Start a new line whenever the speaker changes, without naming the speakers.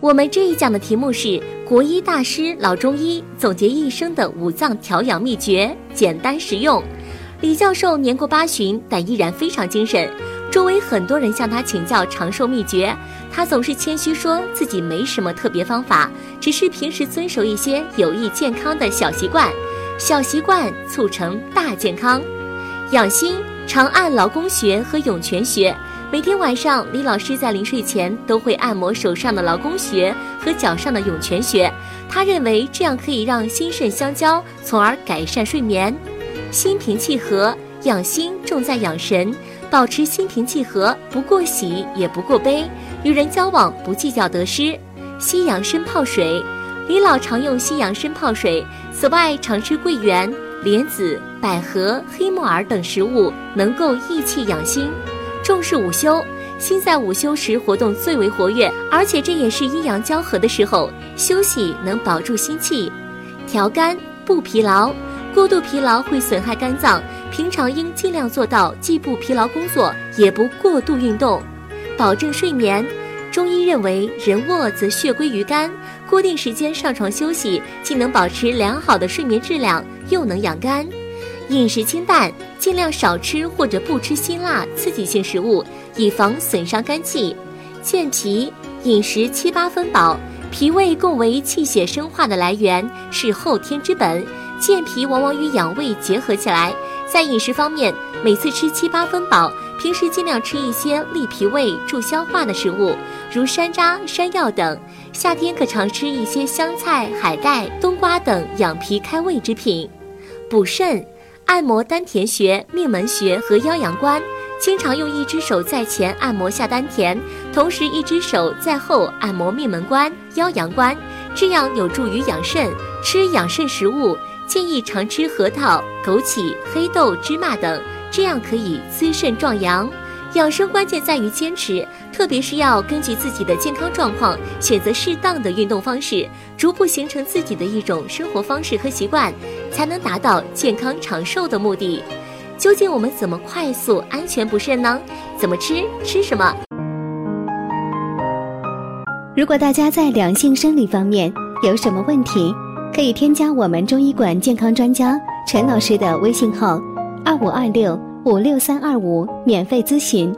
我们这一讲的题目是国医大师老中医总结一生的五脏调养秘诀，简单实用。李教授年过八旬，但依然非常精神。周围很多人向他请教长寿秘诀，他总是谦虚说自己没什么特别方法，只是平时遵守一些有益健康的小习惯。小习惯促成大健康。养心常按劳宫穴和涌泉穴。每天晚上，李老师在临睡前都会按摩手上的劳宫穴和脚上的涌泉穴。他认为这样可以让心肾相交，从而改善睡眠。心平气和，养心重在养神，保持心平气和，不过喜也不过悲。与人交往不计较得失。西洋参泡水，李老常用西洋参泡水，此外常吃桂圆、莲子、百合、黑木耳等食物，能够益气养心。重视午休，心在午休时活动最为活跃，而且这也是阴阳交合的时候，休息能保住心气，调肝不疲劳。过度疲劳会损害肝脏，平常应尽量做到既不疲劳工作，也不过度运动，保证睡眠。中医认为，人卧则血归于肝，固定时间上床休息，既能保持良好的睡眠质量，又能养肝。饮食清淡，尽量少吃或者不吃辛辣刺激性食物，以防损伤肝气。健脾，饮食七八分饱。脾胃共为气血生化的来源，是后天之本。健脾往往与养胃结合起来。在饮食方面，每次吃七八分饱。平时尽量吃一些利脾胃、助消化的食物，如山楂、山药等。夏天可常吃一些香菜、海带、冬瓜等养脾开胃之品。补肾。按摩丹田穴、命门穴和腰阳关，经常用一只手在前按摩下丹田，同时一只手在后按摩命门关、腰阳关，这样有助于养肾。吃养肾食物，建议常吃核桃、枸杞、黑豆、芝麻等，这样可以滋肾壮阳。养生关键在于坚持，特别是要根据自己的健康状况选择适当的运动方式，逐步形成自己的一种生活方式和习惯，才能达到健康长寿的目的。究竟我们怎么快速安全补肾呢？怎么吃？吃什么？
如果大家在两性生理方面有什么问题，可以添加我们中医馆健康专家陈老师的微信号：二五二六。五六三二五，免费咨询。